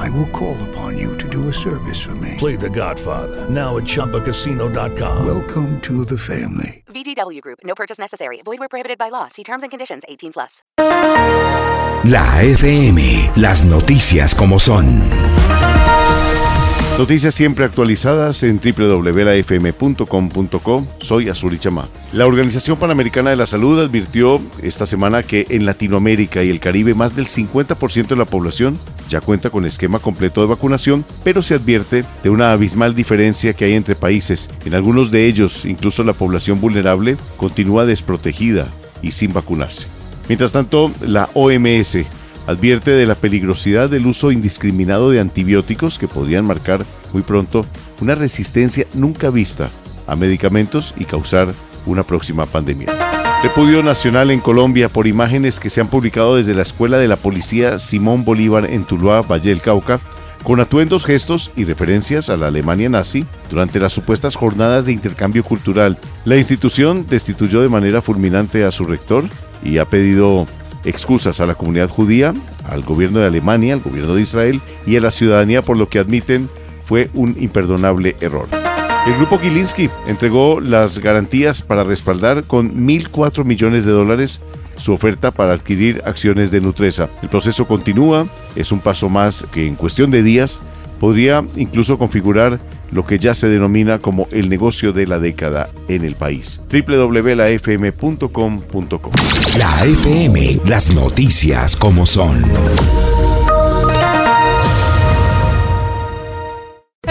I will call upon you to do a service for me. Play The Godfather now at ChumbaCasino.com. Welcome to the family. VGW Group. No purchase necessary. Void where prohibited by law. See terms and conditions. 18 plus. La FM, las noticias como son. Noticias siempre actualizadas en www.lafm.com.co. Soy Azuri Chama. La Organización Panamericana de la Salud advirtió esta semana que en Latinoamérica y el Caribe más del 50% de la población ya cuenta con esquema completo de vacunación, pero se advierte de una abismal diferencia que hay entre países. En algunos de ellos, incluso la población vulnerable continúa desprotegida y sin vacunarse. Mientras tanto, la OMS advierte de la peligrosidad del uso indiscriminado de antibióticos que podrían marcar muy pronto una resistencia nunca vista a medicamentos y causar una próxima pandemia. Repudio nacional en Colombia por imágenes que se han publicado desde la Escuela de la Policía Simón Bolívar en Tuluá, Valle del Cauca, con atuendos, gestos y referencias a la Alemania nazi durante las supuestas jornadas de intercambio cultural. La institución destituyó de manera fulminante a su rector y ha pedido excusas a la comunidad judía, al gobierno de Alemania, al gobierno de Israel y a la ciudadanía por lo que admiten fue un imperdonable error. El grupo Gilinski entregó las garantías para respaldar con 1.004 millones de dólares su oferta para adquirir acciones de Nutresa. El proceso continúa, es un paso más que en cuestión de días podría incluso configurar lo que ya se denomina como el negocio de la década en el país. www.lafm.com.co La FM, las noticias como son.